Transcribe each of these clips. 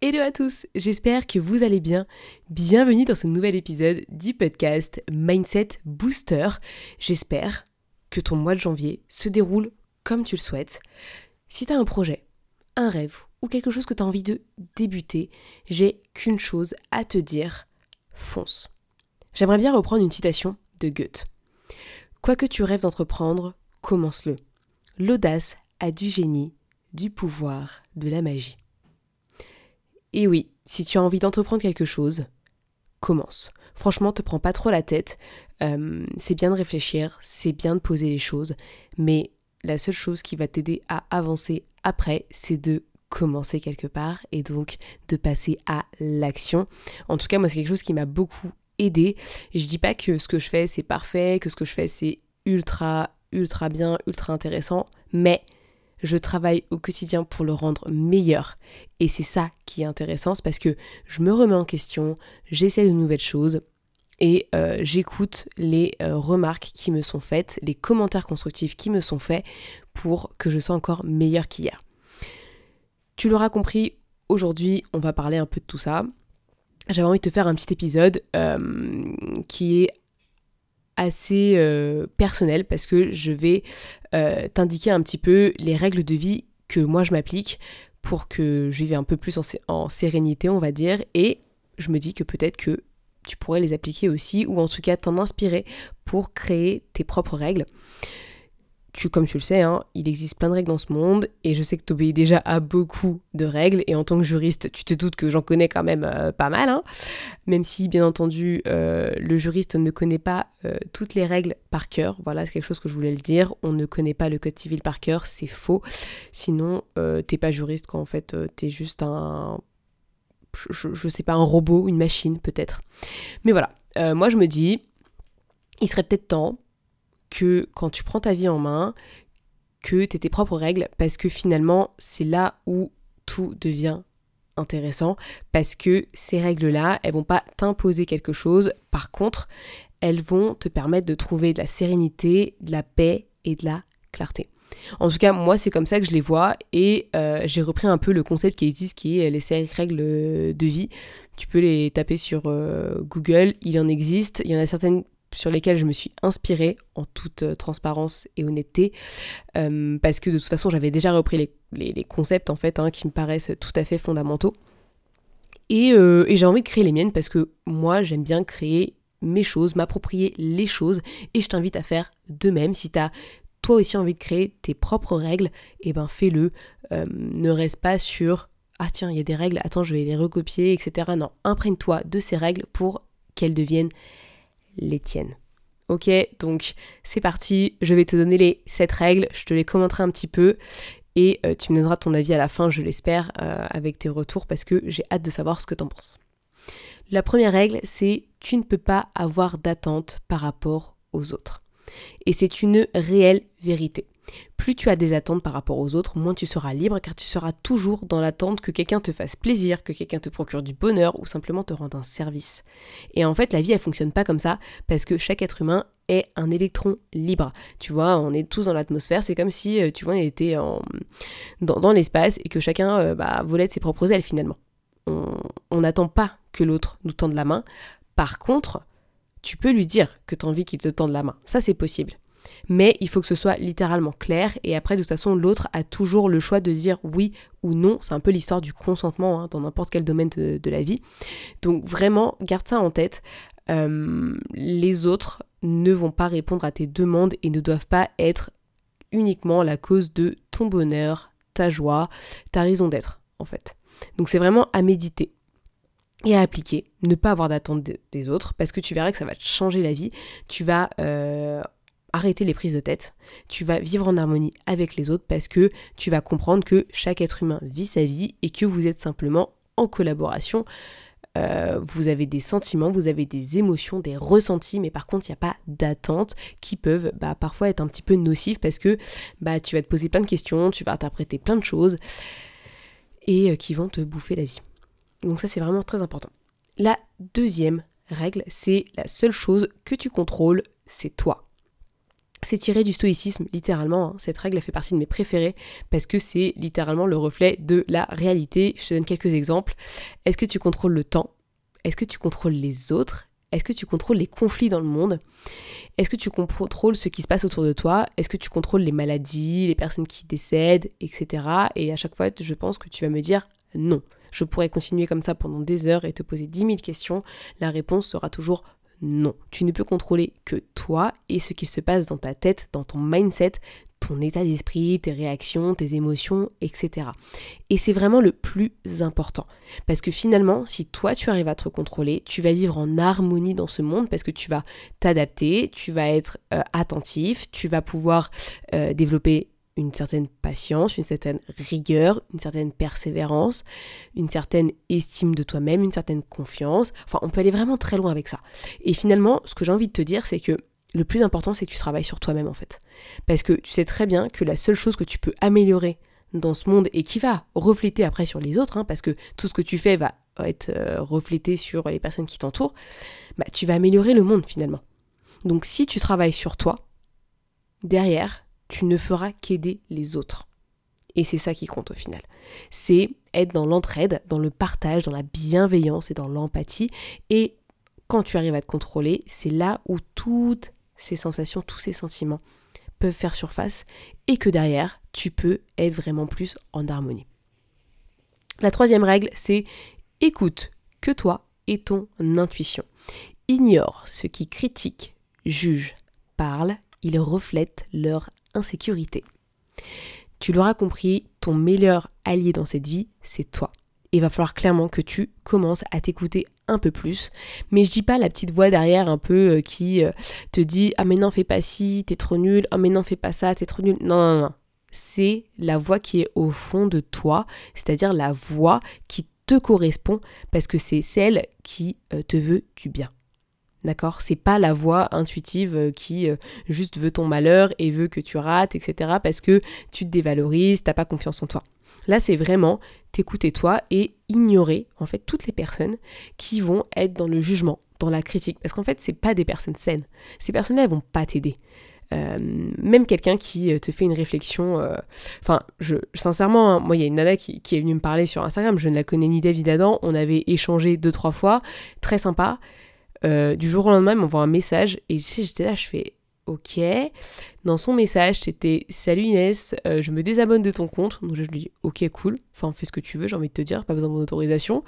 Hello à tous, j'espère que vous allez bien. Bienvenue dans ce nouvel épisode du podcast Mindset Booster. J'espère que ton mois de janvier se déroule comme tu le souhaites. Si tu as un projet, un rêve ou quelque chose que tu as envie de débuter, j'ai qu'une chose à te dire, fonce. J'aimerais bien reprendre une citation de Goethe. Quoi que tu rêves d'entreprendre, commence-le. L'audace a du génie, du pouvoir, de la magie. Et oui, si tu as envie d'entreprendre quelque chose, commence. Franchement, te prends pas trop la tête. Euh, c'est bien de réfléchir, c'est bien de poser les choses, mais la seule chose qui va t'aider à avancer après, c'est de commencer quelque part et donc de passer à l'action. En tout cas, moi, c'est quelque chose qui m'a beaucoup aidé. Je dis pas que ce que je fais, c'est parfait, que ce que je fais, c'est ultra, ultra bien, ultra intéressant, mais je travaille au quotidien pour le rendre meilleur. Et c'est ça qui est intéressant, c'est parce que je me remets en question, j'essaie de nouvelles choses et euh, j'écoute les euh, remarques qui me sont faites, les commentaires constructifs qui me sont faits pour que je sois encore meilleur qu'hier. Tu l'auras compris, aujourd'hui on va parler un peu de tout ça. J'avais envie de te faire un petit épisode euh, qui est assez euh, personnel parce que je vais euh, t'indiquer un petit peu les règles de vie que moi je m'applique pour que je vive un peu plus en, en, sérénité, on va dire, et je me dis que peut-être que tu pourrais les appliquer aussi, ou en tout cas t'en inspirer pour créer tes propres règles comme tu le sais, hein, il existe plein de règles dans ce monde et je sais que tu obéis déjà à beaucoup de règles et en tant que juriste, tu te doutes que j'en connais quand même euh, pas mal. Hein. même si, bien entendu, euh, le juriste ne connaît pas euh, toutes les règles par cœur. Voilà, c'est quelque chose que je voulais le dire. On ne connaît pas le code civil par cœur, c'est faux. Sinon, t'es pas juriste quand en fait t'es juste un je, je, sais pas, un robot, une machine peut-être. Mais voilà, moi je me dis, il serait peut-être temps que quand tu prends ta vie en main, que tu tes propres règles, parce que finalement, c'est là où tout devient intéressant, parce que ces règles-là, elles vont pas t'imposer quelque chose, par contre, elles vont te permettre de trouver de la sérénité, de la paix et de la clarté. En tout cas, moi, c'est comme ça que je les vois et euh, j'ai repris un peu le concept qui existe qui est les cinq règles de vie. Tu peux les taper sur euh, Google, il en existe. Il y en a certaines sur lesquels je me suis inspirée en toute euh, transparence et honnêteté, euh, parce que de toute façon j'avais déjà repris les, concepts en fait hein, qui me paraissent tout à fait fondamentaux. Euh, et, j'ai envie de créer les miennes parce que moi j'aime bien créer mes choses, m'approprier les choses, et je t'invite à faire de même. Si tu as toi aussi envie de créer tes propres règles, et eh ben fais-le. ne reste pas sur ah tiens, il y a des règles, attends, je vais les recopier, etc. Non, imprègne-toi de ces règles pour qu'elles deviennent les tiennes. Ok, donc c'est parti, je vais te donner les 7 règles, je te les commenterai un petit peu et euh, tu me donneras ton avis à la fin, je l'espère, euh, avec tes retours parce que j'ai hâte de savoir ce que t'en penses. La première règle, c'est tu ne peux pas avoir d'attente par rapport aux autres. Et c'est une réelle vérité. Plus tu as des attentes par rapport aux autres, moins tu seras libre car tu seras toujours dans l'attente que quelqu'un te fasse plaisir, que quelqu'un te procure du bonheur ou simplement te rende un service. Et en fait, la vie elle fonctionne pas comme ça parce que chaque être humain est un électron libre. Tu vois, on est tous dans l'atmosphère, c'est comme si euh, tu vois, on était dans, l'espace et que chacun euh, bah, volait de ses propres ailes finalement. On n'attend pas que l'autre nous tende la main. Par contre, tu peux lui dire que tu as envie qu'il te tende la main. Ça, c'est possible mais il faut que ce soit littéralement clair et après de toute façon l'autre a toujours le choix de dire oui ou non, c'est un peu l'histoire du consentement hein, dans n'importe quel domaine de, la vie. Donc vraiment, garde ça en tête. Euh, les autres ne vont pas répondre à tes demandes et ne doivent pas être uniquement la cause de ton bonheur, ta joie, ta raison d'être en fait. Donc c'est vraiment à méditer et à appliquer, ne pas avoir d'attente des autres, parce que tu verras que ça va te changer la vie. Tu vas euh, arrêter les prises de tête, tu vas vivre en harmonie avec les autres parce que tu vas comprendre que chaque être humain vit sa vie et que vous êtes simplement en collaboration euh, vous avez des sentiments, vous avez des émotions, des ressentis, mais par contre, il n'y a pas d'attentes qui peuvent bah, parfois être un petit peu nocives parce que bah, tu vas te poser plein de questions, tu vas interpréter plein de choses et euh, qui vont te bouffer la vie. Donc ça, c'est vraiment très important. La deuxième règle, c'est la seule chose que tu contrôles, c'est toi. C'est tiré du stoïcisme, littéralement. Hein. Cette règle fait partie de mes préférées parce que c'est littéralement le reflet de la réalité. Je te donne quelques exemples. Est-ce que tu contrôles le temps? Est-ce que tu contrôles les autres? Est-ce que tu contrôles les conflits dans le monde? Est-ce que tu contrôles ce qui se passe autour de toi? Est-ce que tu contrôles les maladies, les personnes qui décèdent, etc. Et à chaque fois, je pense que tu vas me dire non. Je pourrais continuer comme ça pendant des heures et te poser 10 000 questions. La réponse sera toujours non. Tu ne peux contrôler que toi et ce qui se passe dans ta tête, dans ton mindset, ton état d'esprit, tes réactions, tes émotions, etc. Et c'est vraiment le plus important. Parce que finalement, si toi tu arrives à te contrôler, tu vas vivre en harmonie dans ce monde parce que tu vas t'adapter, tu vas être euh, attentif, tu vas pouvoir euh, développer une certaine patience, une certaine rigueur, une certaine persévérance, une certaine estime de toi-même, une certaine confiance. Enfin, on peut aller vraiment très loin avec ça. Et finalement, ce que j'ai envie de te dire, c'est que le plus important, c'est que tu travailles sur toi-même en fait. Parce que tu sais très bien que la seule chose que tu peux améliorer dans ce monde et qui va refléter après sur les autres, hein, parce que tout ce que tu fais va être euh, reflété sur les personnes qui t'entourent, bah, tu vas améliorer le monde finalement. Donc si tu travailles sur toi, derrière, tu ne feras qu'aider les autres. Et c'est ça qui compte au final. C'est être dans l'entraide, dans le partage, dans la bienveillance et dans l'empathie. Et quand tu arrives à te contrôler, c'est là où toutes ces sensations, tous ces sentiments peuvent faire surface et que derrière, tu peux être vraiment plus en harmonie. La troisième règle, c'est écoute que toi et ton intuition. Ignore ce qui critique, juge, parle, ils reflètent leur insécurité. Tu l'auras compris, ton meilleur allié dans cette vie, c'est toi. Il va falloir clairement que tu commences à t'écouter un peu plus. Mais je dis pas la petite voix derrière un peu euh, qui euh, te dit Ah mais non, fais pas ci, t'es trop nul. Ah mais non, fais pas ça, t'es trop nul. Non, non, non. C'est la voix qui est au fond de toi, c'est-à-dire la voix qui te correspond parce que c'est celle qui euh, te veut du bien. D'accord? C'est pas la voix intuitive euh, qui euh, juste veut ton malheur et veut que tu rates, etc. parce que tu te dévalorises, t'as pas confiance en toi. Là, c'est vraiment t'écouter toi et ignorer en fait toutes les personnes qui vont être dans le jugement, dans la critique. Parce qu'en fait, c'est pas des personnes saines. Ces personnes-là, elles vont pas t'aider. Euh, même quelqu'un qui te fait une réflexion. Enfin, je sincèrement, hein, moi, il y a une nana qui, qui, est venue me parler sur Instagram. Je ne la connais ni David Adam. On avait échangé deux trois fois, très sympa. Euh, du jour au lendemain, il m'envoie un message et j'étais là, je fais ok. Dans son message, c'était Salut Inès, euh, je me désabonne de ton compte. Donc je lui dis ok, cool. Enfin, fais ce que tu veux, j'ai envie de te dire, pas besoin de mon autorisation.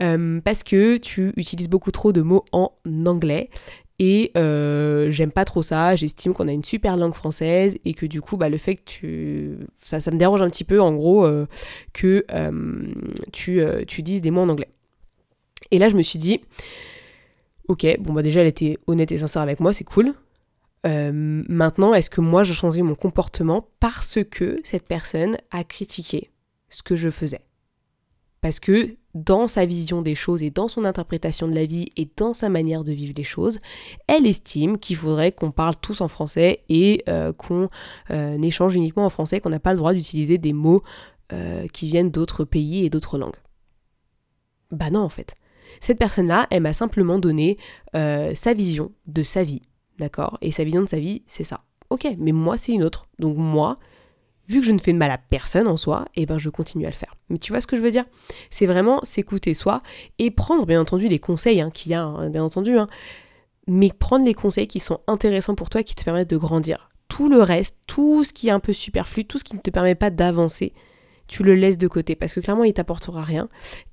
Euh, parce que tu utilises beaucoup trop de mots en anglais. Et j'aime pas trop ça, j'estime qu'on a une super langue française et que du coup, bah, le fait que tu. Ça, ça me dérange un petit peu, en gros, que tu, tu dises des mots en anglais. Et là, je me suis dit, Ok, bon bah déjà elle était honnête et sincère avec moi, c'est cool. Euh, maintenant, est-ce que moi je changeais mon comportement parce que cette personne a critiqué ce que je faisais? Parce que dans sa vision des choses et dans son interprétation de la vie et dans sa manière de vivre les choses, elle estime qu'il faudrait qu'on parle tous en français et euh, qu'on euh, échange uniquement en français, qu'on n'a pas le droit d'utiliser des mots qui viennent d'autres pays et d'autres langues. Bah non en fait. Cette personne-là, elle m'a simplement donné euh, sa vision de sa vie, d'accord? Et sa vision de sa vie, c'est ça. Ok, mais moi, c'est une autre. Donc moi, vu que je ne fais de mal à personne en soi, eh ben je continue à le faire. Mais tu vois ce que je veux dire? C'est vraiment s'écouter soi et prendre bien entendu les conseils hein, qu'il y a, hein, bien entendu, hein, mais prendre les conseils qui sont intéressants pour toi et qui te permettent de grandir. Tout le reste, tout ce qui est un peu superflu, tout ce qui ne te permet pas d'avancer, tu le laisses de côté parce que clairement il t'apportera rien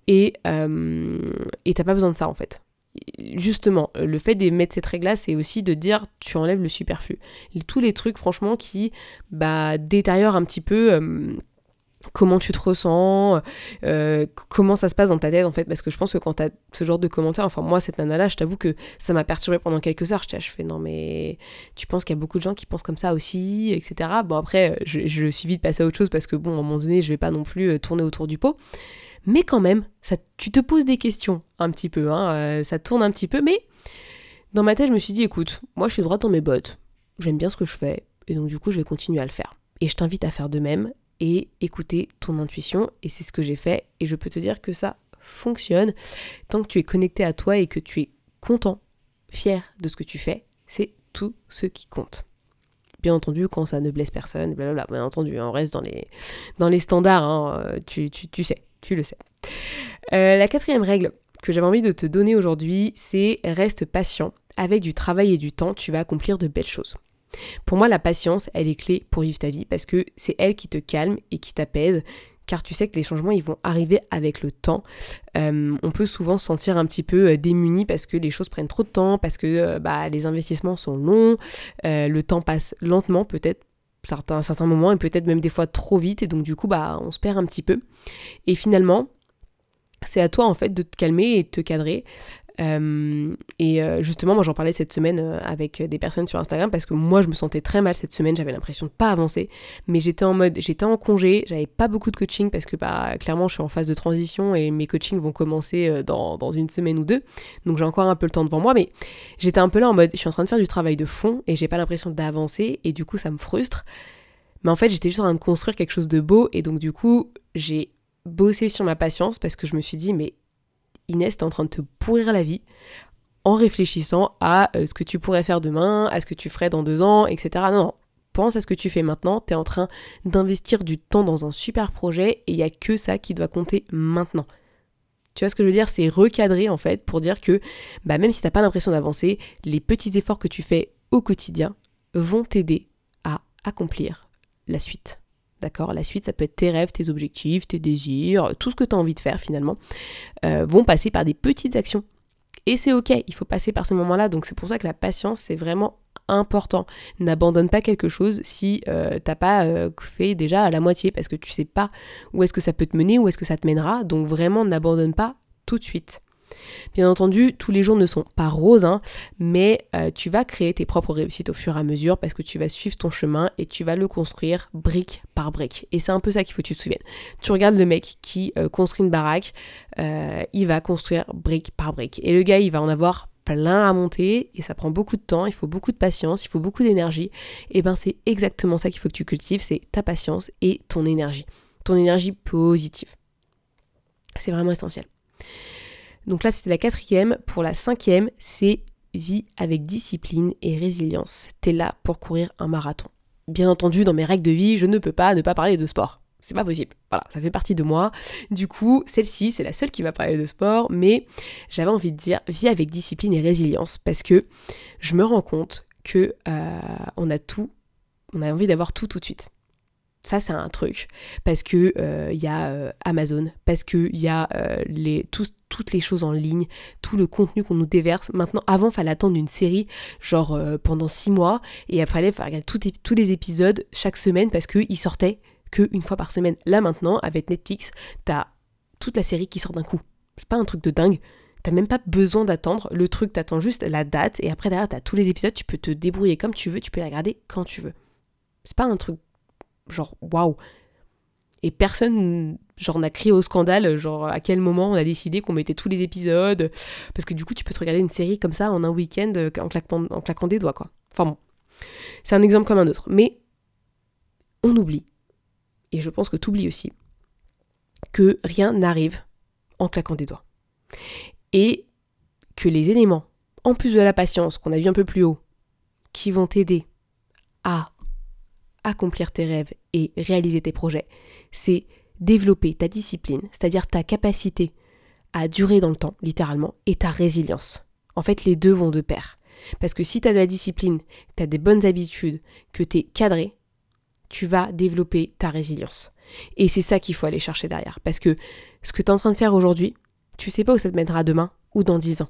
et euh, et t'as pas besoin de ça en fait. Justement, le fait de mettre cette règle-là, c'est aussi de dire tu enlèves le superflu. Tous les trucs, franchement, qui bah, détériorent un petit peu euh, comment tu te ressens, euh, comment ça se passe dans ta tête en fait, parce que je pense que quand t'as ce genre de commentaires, enfin moi cette nana-là, je t'avoue que ça m'a perturbé pendant quelques heures, je, je fais non mais tu penses qu'il y a beaucoup de gens qui pensent comme ça aussi, etc. Bon après, je, suis vite passée à autre chose parce que bon, à un moment donné, je vais pas non plus euh, tourner autour du pot, Mais quand même, tu te poses des questions un petit peu, hein, euh, ça tourne un petit peu, mais dans ma tête, je me suis dit, écoute, moi je suis droite dans mes bottes, j'aime bien ce que je fais, et donc du coup, je vais continuer à le faire. Et je t'invite à faire de même et écouter ton intuition, et c'est ce que j'ai fait, et je peux te dire que ça fonctionne. Tant que tu es connecté à toi et que tu es content, fier de ce que tu fais, c'est tout ce qui compte. Bien entendu, quand ça ne blesse personne, blablabla, bien entendu, hein, on reste dans les, dans les standards, hein, euh, tu, sais, tu le sais. Euh, la quatrième règle que j'avais envie de te donner aujourd'hui, c'est reste patient. Avec du travail et du temps, tu vas accomplir de belles choses. Pour moi, la patience, elle est clé pour vivre ta vie parce que c'est elle qui te calme et qui t'apaise, car tu sais que les changements ils vont arriver avec le temps. Euh, on peut souvent se sentir un petit peu euh, démuni parce que les choses prennent trop de temps, parce que euh, bah, les investissements sont longs, le temps passe lentement peut-être certains, certains moments et peut-être même des fois trop vite et donc du coup bah on se perd un petit peu. Et finalement, c'est à toi en fait de te calmer et de te cadrer. Euh, et euh, justement, moi j'en parlais cette semaine euh, avec des personnes sur Instagram parce que moi je me sentais très mal cette semaine, j'avais l'impression de pas avancer, mais j'étais en mode, j'étais en congé, j'avais pas beaucoup de coaching parce que bah, clairement je suis en phase de transition et mes coachings vont commencer dans, dans une semaine ou deux, donc j'ai encore un peu le temps devant moi, mais j'étais un peu là en mode, je suis en train de faire du travail de fond et j'ai pas l'impression d'avancer. Et du coup ça me frustre. Mais en fait j'étais juste en train de construire quelque chose de beau. Et donc du coup j'ai bossé sur ma patience parce que je me suis dit mais Inès, t'es en train de te pourrir la vie en réfléchissant à euh, ce que tu pourrais faire demain, à ce que tu ferais dans deux ans, etc. Non, non. Pense à ce que tu fais maintenant, t'es en train d'investir du temps dans un super projet et il n'y a que ça qui doit compter maintenant. Tu vois ce que je veux dire? C'est recadrer en fait pour dire que bah, même si t'as pas l'impression d'avancer, les petits efforts que tu fais au quotidien vont t'aider à accomplir la suite. D'accord? La suite, ça peut être tes rêves, tes objectifs, tes désirs, tout ce que tu as envie de faire finalement, euh, vont passer par des petites actions. Et c'est ok, il faut passer par ces moments-là. Donc c'est pour ça que la patience, c'est vraiment important. N'abandonne pas quelque chose si euh, t'as pas euh, fait déjà à la moitié, parce que tu sais pas où est-ce que ça peut te mener, où est-ce que ça te mènera. Donc vraiment, n'abandonne pas tout de suite. Bien entendu, tous les jours ne sont pas roses, hein, mais euh, tu vas créer tes propres réussites au fur et à mesure parce que tu vas suivre ton chemin et tu vas le construire brique par brique. Et c'est un peu ça qu'il faut que tu te souviennes. Tu regardes le mec qui euh, construit une baraque, euh, il va construire brique par brique. Et le gars, il va en avoir plein à monter et ça prend beaucoup de temps, il faut beaucoup de patience, il faut beaucoup d'énergie. Et ben c'est exactement ça qu'il faut que tu cultives, c'est ta patience et ton énergie. Ton énergie positive. C'est vraiment essentiel. Donc là, c'était la quatrième. Pour la cinquième, c'est vie avec discipline et résilience. T'es là pour courir un marathon. Bien entendu, dans mes règles de vie, je ne peux pas ne pas parler de sport. C'est pas possible. Voilà, ça fait partie de moi. Du coup, celle-ci, c'est la seule qui va parler de sport, mais j'avais envie de dire vie avec discipline et résilience parce que je me rends compte que euh, on a tout, on a envie d'avoir tout tout de suite. Ça, c'est un truc. Parce que il euh, y a euh, Amazon, parce qu'il y a euh, les, toutes les choses en ligne, tout le contenu qu'on nous déverse. Maintenant, avant, fallait attendre une série, genre pendant six mois, et après, il fallait regarder tous les épisodes chaque semaine parce qu'ils sortaient qu'une fois par semaine. Là, maintenant, avec Netflix, t'as toute la série qui sort d'un coup. C'est pas un truc de dingue. T'as même pas besoin d'attendre. Le truc, t'attends juste la date, et après, derrière, t'as tous les épisodes, tu peux te débrouiller comme tu veux, tu peux les regarder quand tu veux. C'est pas un truc genre waouh. Et personne, genre, n'a crié au scandale, genre, à quel moment on a décidé qu'on mettait tous les épisodes. Parce que du coup, tu peux te regarder une série comme ça en un week-end euh, en claquant, en claquant des doigts, quoi. Enfin bon. C'est un exemple comme un autre. Mais on oublie, et je pense que tu oublies aussi, que rien n'arrive en claquant des doigts. Et que les éléments, en plus de la patience qu'on a vu un peu plus haut, qui vont t'aider à accomplir tes rêves et réaliser tes projets, c'est développer ta discipline, c'est-à-dire ta capacité à durer dans le temps, littéralement, et ta résilience. En fait, les deux vont de pair. Parce que si tu as de la discipline, tu as des bonnes habitudes, que tu es cadré, tu vas développer ta résilience. Et c'est ça qu'il faut aller chercher derrière. Parce que ce que tu es en train de faire aujourd'hui, tu sais pas où ça te mènera demain ou dans dix ans.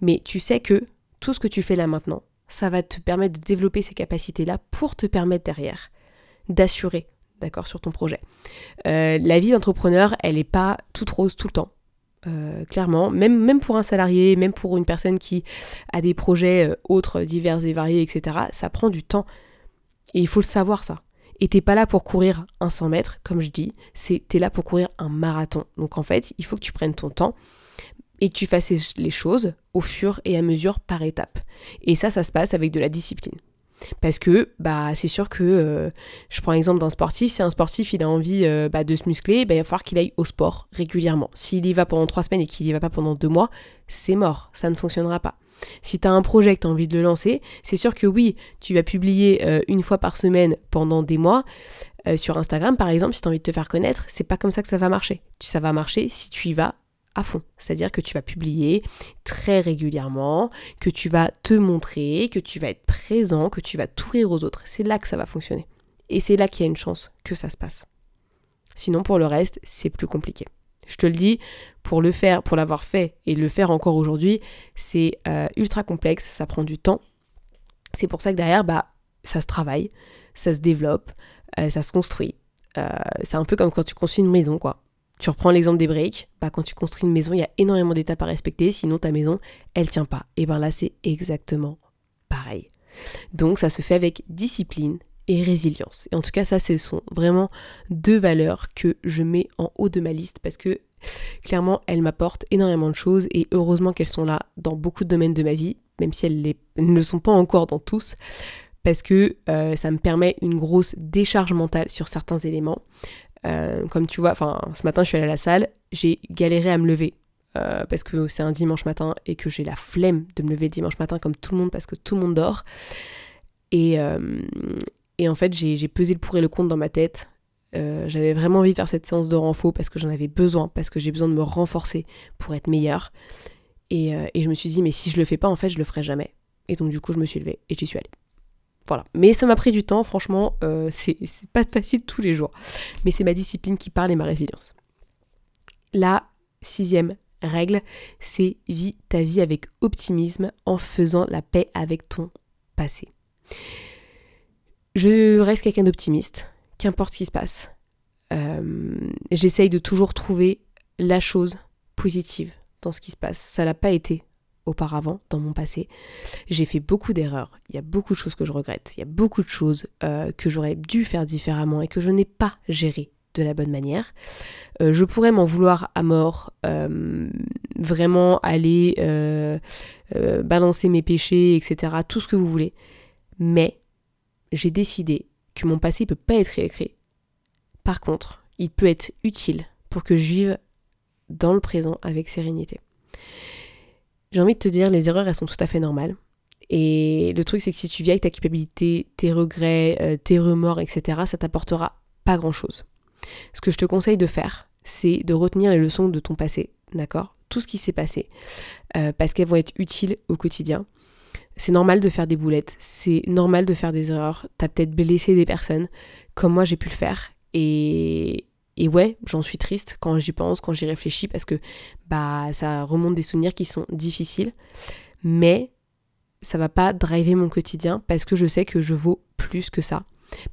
Mais tu sais que tout ce que tu fais là maintenant, ça va te permettre de développer ces capacités-là pour te permettre derrière d'assurer, d'accord, sur ton projet. Euh, la vie d'entrepreneur, elle n'est pas toute rose tout le temps. Euh, clairement, même, même pour un salarié, même pour une personne qui a des projets euh, autres, divers et variés, etc., ça prend du temps. Et il faut le savoir ça. Et t'es pas là pour courir un 100 mètres, comme je dis, t'es là pour courir un marathon. Donc en fait, il faut que tu prennes ton temps et que tu fasses les choses au fur et à mesure par étapes. Et ça, ça se passe avec de la discipline. Parce que bah c'est sûr que euh, je prends l'exemple d'un sportif, si un sportif il a envie euh, bah, de se muscler, bah, il va falloir qu'il aille au sport régulièrement. S'il y va pendant trois semaines et qu'il y va pas pendant deux mois, c'est mort, ça ne fonctionnera pas. Si tu as un projet que tu as envie de le lancer, c'est sûr que oui, tu vas publier euh, une fois par semaine pendant des mois. sur Instagram, par exemple, si tu as envie de te faire connaître, c'est pas comme ça que ça va marcher. Ça va marcher si tu y vas à fond. C'est-à-dire que tu vas publier très régulièrement, que tu vas te montrer, que tu vas être présent, que tu vas t'ouvrir aux autres. C'est là que ça va fonctionner. Et c'est là qu'il y a une chance que ça se passe. Sinon, pour le reste, c'est plus compliqué. Je te le dis, pour le faire, pour l'avoir fait et le faire encore aujourd'hui, c'est euh, ultra complexe, ça prend du temps. C'est pour ça que derrière, bah, ça se travaille, ça se développe, euh, ça se construit. Euh, c'est un peu comme quand tu construis une maison, quoi. Tu reprends l'exemple des briques, bah quand tu construis une maison, il y a énormément d'étapes à respecter, sinon ta maison, elle tient pas. Et ben là, c'est exactement pareil. Donc ça se fait avec discipline et résilience. Et en tout cas, ça, ce sont vraiment deux valeurs que je mets en haut de ma liste parce que clairement, elles m'apportent énormément de choses et heureusement qu'elles sont là dans beaucoup de domaines de ma vie, même si elles, ne le sont pas encore dans tous parce que euh, ça me permet une grosse décharge mentale sur certains éléments. Euh, comme tu vois, enfin, ce matin, je suis allée à la salle, j'ai galéré à me lever. Euh, parce que c'est un dimanche matin et que j'ai la flemme de me lever dimanche matin comme tout le monde parce que tout le monde dort. Et, euh, en fait, j'ai pesé le pour et le contre dans ma tête. J'avais vraiment envie de faire cette séance de renfort parce que j'en avais besoin, parce que j'ai besoin de me renforcer pour être meilleure. Et, et, je me suis dit, mais si je le fais pas, en fait, je le ferai jamais. Et donc, du coup, je me suis levée et j'y suis allée. Voilà. Mais ça m'a pris du temps, franchement, euh, c'est pas facile tous les jours. Mais c'est ma discipline qui parle et ma résilience. La sixième règle, c'est vis ta vie avec optimisme en faisant la paix avec ton passé. Je reste quelqu'un d'optimiste, qu'importe ce qui se passe. Euh, j'essaye de toujours trouver la chose positive dans ce qui se passe. Ça l'a pas été auparavant dans mon passé. J'ai fait beaucoup d'erreurs, il y a beaucoup de choses que je regrette, il y a beaucoup de choses euh, que j'aurais dû faire différemment et que je n'ai pas géré de la bonne manière. Euh, je pourrais m'en vouloir à mort, euh, vraiment aller balancer mes péchés, etc., tout ce que vous voulez. Mais j'ai décidé que mon passé ne peut pas être réécrit. Par contre, il peut être utile pour que je vive dans le présent avec sérénité. J'ai envie de te dire, les erreurs, elles sont tout à fait normales. Et le truc, c'est que si tu vis avec ta culpabilité, tes regrets, euh, tes remords, etc., ça t'apportera pas grand-chose. Ce que je te conseille de faire, c'est de retenir les leçons de ton passé, d'accord? Tout ce qui s'est passé, euh, parce qu'elles vont être utiles au quotidien. C'est normal de faire des boulettes, c'est normal de faire des erreurs. T'as peut-être blessé des personnes, comme moi j'ai pu le faire. Et, et ouais, j'en suis triste quand j'y pense, quand j'y réfléchis, parce que bah ça remonte des souvenirs qui sont difficiles. Mais ça va pas driver mon quotidien parce que je sais que je vaux plus que ça.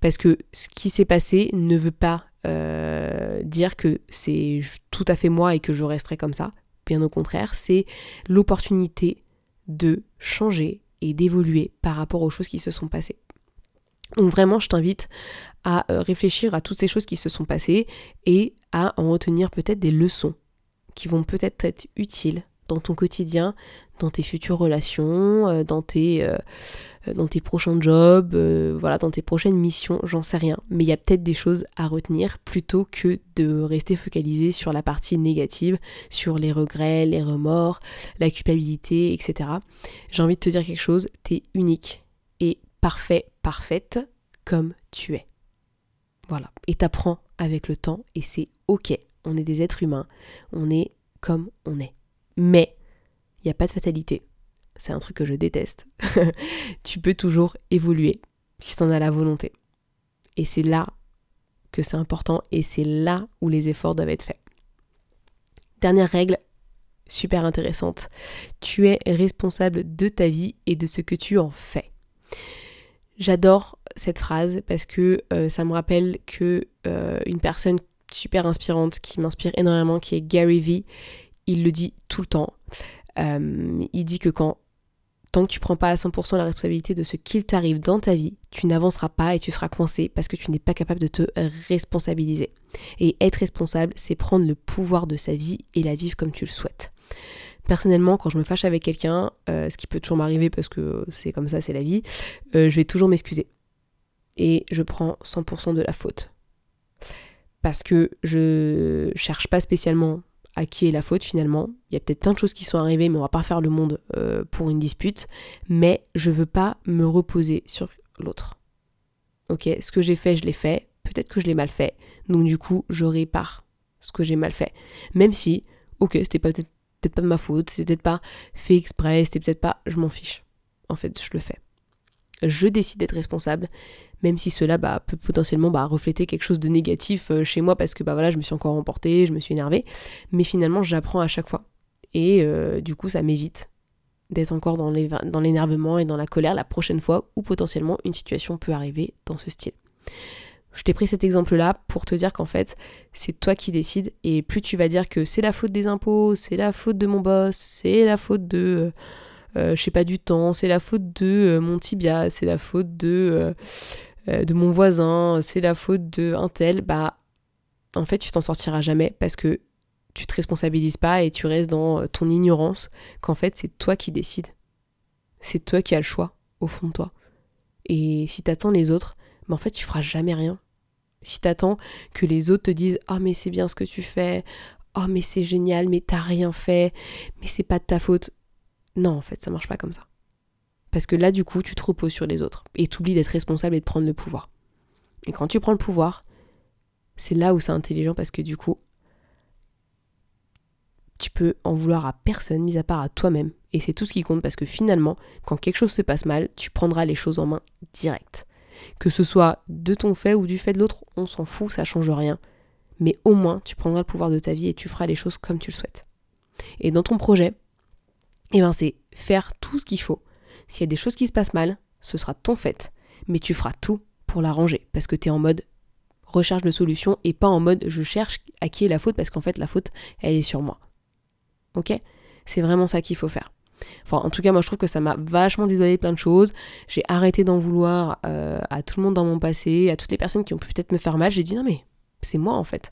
Parce que ce qui s'est passé ne veut pas euh, dire que c'est tout à fait moi et que je resterai comme ça. Bien au contraire, c'est l'opportunité de changer et d'évoluer par rapport aux choses qui se sont passées. Donc vraiment, je t'invite à euh, réfléchir à toutes ces choses qui se sont passées et à en retenir peut-être des leçons qui vont peut-être être utiles dans ton quotidien, dans tes futures relations, euh, dans tes, euh, dans tes prochains jobs, voilà, dans tes prochaines missions, j'en sais rien. Mais il y a peut-être des choses à retenir plutôt que de rester focalisé sur la partie négative, sur les regrets, les remords, la culpabilité, etc. J'ai envie de te dire quelque chose, t'es unique et parfait, parfaite comme tu es. Voilà. Et t'apprends avec le temps et c'est ok. On est des êtres humains. On est comme on est. Mais il n'y a pas de fatalité. C'est un truc que je déteste. tu peux toujours évoluer si en as la volonté. Et c'est là que c'est important et c'est là où les efforts doivent être faits. Dernière règle, super intéressante. Tu es responsable de ta vie et de ce que tu en fais. J'adore cette phrase parce que euh, ça me rappelle que euh, une personne super inspirante qui m'inspire énormément, qui est Gary Vee, il le dit tout le temps. Euh, il dit que quand Tant que tu prends pas à 100% la responsabilité de ce qu'il t'arrive dans ta vie, tu n'avanceras pas et tu seras coincé parce que tu n'es pas capable de te responsabiliser. Et être responsable, c'est prendre le pouvoir de sa vie et la vivre comme tu le souhaites. Personnellement, quand je me fâche avec quelqu'un, euh, ce qui peut toujours m'arriver parce que c'est comme ça, c'est la vie, euh, je vais toujours m'excuser. Et je prends 100% de la faute. Parce que je cherche pas spécialement à qui est la faute finalement. Il y a peut-être plein de choses qui sont arrivées, mais on va pas faire le monde euh, pour une dispute. Mais je veux pas me reposer sur l'autre. Ok, ce que j'ai fait, je l'ai fait. Peut-être que je l'ai mal fait. Donc du coup, je répare ce que j'ai mal fait. Même si, ok, c'était peut-être peut pas de ma faute, c'était peut-être pas fait exprès, c'était peut-être pas. Je m'en fiche. En fait, je le fais. Je décide d'être responsable, même si cela bah, peut potentiellement bah, refléter quelque chose de négatif euh, chez moi parce que bah voilà, je me suis encore emportée, je me suis énervée, mais finalement j'apprends à chaque fois. Et euh, du coup ça m'évite d'être encore dans l'énervement et dans la colère la prochaine fois où potentiellement une situation peut arriver dans ce style. Je t'ai pris cet exemple-là pour te dire qu'en fait, c'est toi qui décides et plus tu vas dire que c'est la faute des impôts, c'est la faute de mon boss, c'est la faute de euh, je sais pas du temps, c'est la faute de mon tibia, c'est la faute de euh, de mon voisin, c'est la faute de un tel, bah en fait tu t'en sortiras jamais parce que tu te responsabilises pas et tu restes dans euh, ton ignorance qu'en fait c'est toi qui décides. C'est toi qui as le choix au fond de toi. Et si t'attends les autres, bah en fait tu feras jamais rien. Si t'attends que les autres te disent "Oh mais c'est bien ce que tu fais. Oh mais c'est génial, mais t'as rien fait, mais c'est pas de ta faute." Non, en fait, ça marche pas comme ça. Parce que là, du coup, tu te reposes sur les autres et t'oublies d'être responsable et de prendre le pouvoir. Et quand tu prends le pouvoir, c'est là où c'est intelligent parce que du coup, tu peux en vouloir à personne, mis à part à toi-même. Et c'est tout ce qui compte parce que finalement, quand quelque chose se passe mal, tu prendras les choses en main direct. Que ce soit de ton fait ou du fait de l'autre, on s'en fout, ça change rien. Mais au moins, tu prendras le pouvoir de ta vie et tu feras les choses comme tu le souhaites. Et dans ton projet, eh ben c'est faire tout ce qu'il faut s'il y a des choses qui se passent mal, ce sera ton fait, mais tu feras tout pour l'arranger parce que tu es en mode recherche de solution et pas en mode je cherche à qui est la faute parce qu'en fait la faute elle est sur moi. Ok? C'est vraiment ça qu'il faut faire. Enfin, en tout cas, moi je trouve que ça m'a vachement désolé plein de choses. J'ai arrêté d'en vouloir euh, à tout le monde dans mon passé, à toutes les personnes qui ont pu peut-être me faire mal. J'ai dit non, mais c'est moi en fait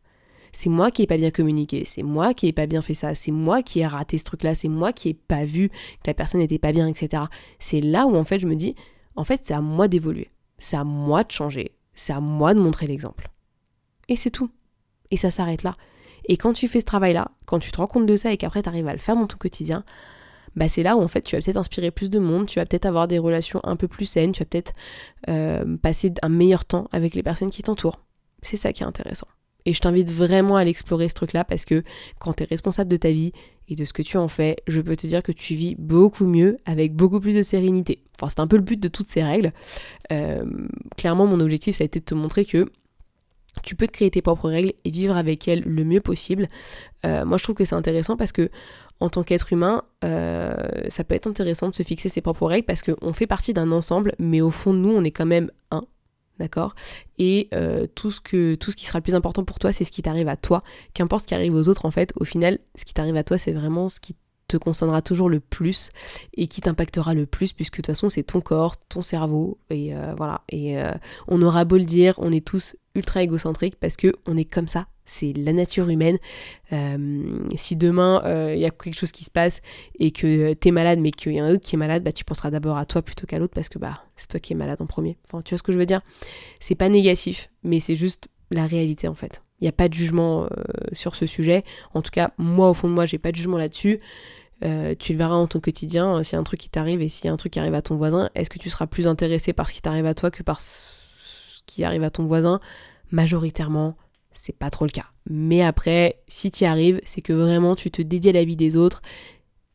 c'est moi qui ai pas bien communiqué, c'est moi qui ai pas bien fait ça, c'est moi qui ai raté ce truc-là, c'est moi qui ai pas vu que la personne n'était pas bien, etc. C'est là où en fait je me dis, en fait c'est à moi d'évoluer, c'est à moi de changer, c'est à moi de montrer l'exemple. Et c'est tout. Et ça s'arrête là. Et quand tu fais ce travail-là, quand tu te rends compte de ça et qu'après tu arrives à le faire dans ton quotidien, bah c'est là où en fait tu vas peut-être inspirer plus de monde, tu vas peut-être avoir des relations un peu plus saines, tu vas peut-être euh, passer un meilleur temps avec les personnes qui t'entourent. C'est ça qui est intéressant. Et je t'invite vraiment à l'explorer ce truc-là parce que quand tu es responsable de ta vie et de ce que tu en fais, je peux te dire que tu vis beaucoup mieux avec beaucoup plus de sérénité. Enfin, c'est un peu le but de toutes ces règles. Euh, clairement, mon objectif, ça a été de te montrer que tu peux te créer tes propres règles et vivre avec elles le mieux possible. Euh, moi, je trouve que c'est intéressant parce que en tant qu'être humain, euh, ça peut être intéressant de se fixer ses propres règles parce qu'on fait partie d'un ensemble, mais au fond nous, on est quand même un d'accord? Et euh, tout, ce que, tout ce qui sera le plus important pour toi, c'est ce qui t'arrive à toi. Qu'importe ce qui arrive aux autres, en fait, au final, ce qui t'arrive à toi, c'est vraiment ce qui te concernera toujours le plus et qui t'impactera le plus puisque de toute façon c'est ton corps, ton cerveau et euh, voilà et euh, on aura beau le dire, on est tous ultra égocentriques parce que on est comme ça c'est la nature humaine. Euh, si demain il y a quelque chose qui se passe et que t'es malade mais qu'il y a un autre qui est malade, bah tu penseras d'abord à toi plutôt qu'à l'autre parce que bah c'est toi qui es malade en premier. Enfin, tu vois ce que je veux dire? C'est pas négatif, mais c'est juste la réalité en fait. N'y a pas de jugement euh, sur ce sujet. En tout cas, moi au fond de moi, j'ai pas de jugement là-dessus. tu le verras en ton quotidien, y a un truc qui t'arrive et a un truc qui arrive à ton voisin, est-ce que tu seras plus intéressé par ce qui t'arrive à toi que par ce qui arrive à ton voisin? Majoritairement, c'est pas trop le cas. Mais après, si tu y arrives, c'est que vraiment tu te dédies à la vie des autres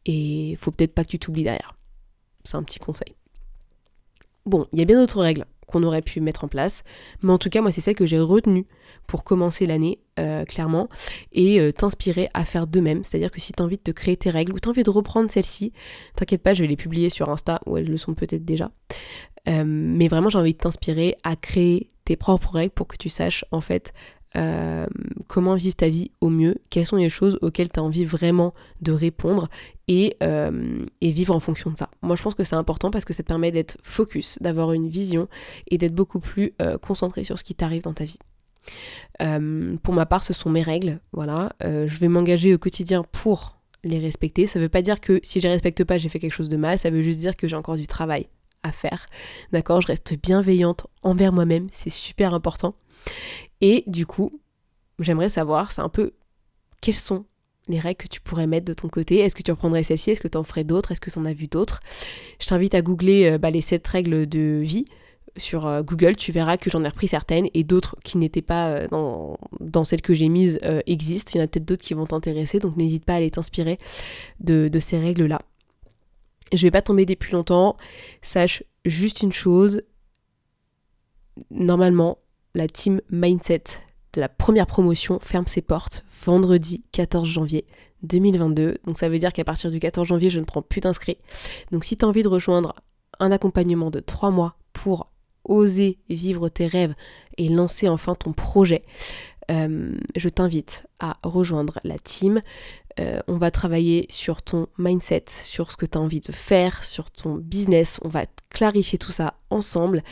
et faut peut-être pas que tu t'oublies derrière. C'est un petit conseil. Bon, il y a bien d'autres règles qu'on aurait pu mettre en place, mais en tout cas, moi, c'est celle que j'ai retenue pour commencer l'année, euh, clairement, et euh, t'inspirer à faire de même. C'est-à-dire que si tu envie de te créer tes règles ou tu envie de reprendre celles-ci, t'inquiète pas, je vais les publier sur Insta, ou elles le sont peut-être déjà. Euh, mais vraiment, j'ai envie de t'inspirer à créer tes propres règles pour que tu saches, en fait, euh, comment vivre ta vie au mieux, quelles sont les choses auxquelles tu as envie vraiment de répondre? Et, euh, et, vivre en fonction de ça. Moi je pense que c'est important parce que ça te permet d'être focus, d'avoir une vision et d'être beaucoup plus euh, concentré sur ce qui t'arrive dans ta vie. pour ma part, ce sont mes règles, voilà. je vais m'engager au quotidien pour les respecter. Ça veut pas dire que si je les respecte pas, j'ai fait quelque chose de mal, ça veut juste dire que j'ai encore du travail à faire. D'accord? Je reste bienveillante envers moi-même, c'est super important. Et du coup, j'aimerais savoir, c'est un peu quelles sont les règles que tu pourrais mettre de ton côté? Est-ce que tu reprendrais celle-ci? Est-ce que tu en ferais d'autres? Est-ce que tu en as vu d'autres? Je t'invite à googler euh, bah, les 7 règles de vie sur euh, Google, tu verras que j'en ai repris certaines et d'autres qui n'étaient pas euh, dans, dans, celles que j'ai mises existent. Il y en a peut-être d'autres qui vont t'intéresser, donc n'hésite pas à aller t'inspirer de, de, ces règles-là. Je vais pas tomber des plus longtemps. Sache juste une chose. Normalement, la team Mindset de la première promotion ferme ses portes vendredi 14 janvier 2022. Donc ça veut dire qu'à partir du 14 janvier, je ne prends plus d'inscrits. Donc si tu as envie de rejoindre un accompagnement de 3 mois pour oser vivre tes rêves et lancer enfin ton projet, euh, je t'invite à rejoindre la team. Euh, on va travailler sur ton mindset, sur ce que tu as envie de faire, sur ton business. On va clarifier tout ça ensemble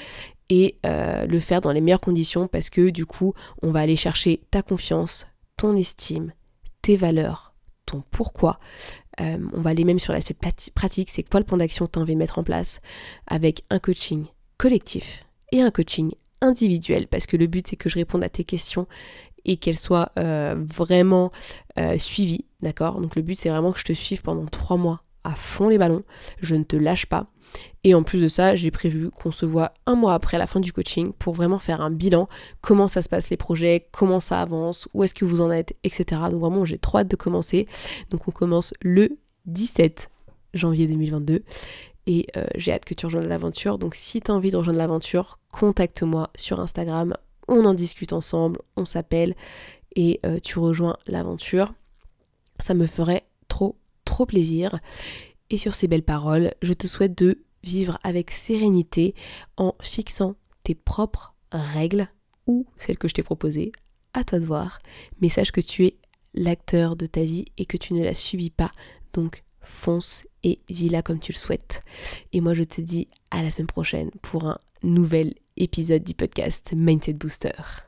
et euh, le faire dans les meilleures conditions parce que du coup, on va aller chercher ta confiance, ton estime, tes valeurs, ton pourquoi. Euh, on va aller même sur l'aspect pratique, c'est quoi le plan d'action que tu as envie de mettre en place avec un coaching collectif et un coaching individuel? Parce que le but c'est que je réponde à tes questions et qu'elles soient euh, vraiment suivies, d'accord? Donc le but c'est vraiment que je te suive pendant trois mois à fond les ballons, je ne te lâche pas. Et en plus de ça, j'ai prévu qu'on se voit un mois après la fin du coaching pour vraiment faire un bilan, comment ça se passe les projets, comment ça avance, où est-ce que vous en êtes, etc. Donc vraiment, j'ai trop hâte de commencer. Donc on commence le 17 janvier 2022 et euh, j'ai hâte que tu rejoignes l'aventure. Donc si tu as envie de rejoindre l'aventure, contacte-moi sur Instagram, on en discute ensemble, on s'appelle et euh, tu rejoins l'aventure. Ça me ferait trop trop plaisir. Et sur ces belles paroles, je te souhaite de vivre avec sérénité en fixant tes propres règles ou celles que je t'ai proposées, à toi de voir. Mais sache que tu es l'acteur de ta vie et que tu ne la subis pas. Donc fonce et vis-la comme tu le souhaites. Et moi je te dis à la semaine prochaine pour un nouvel épisode du podcast Mindset Booster.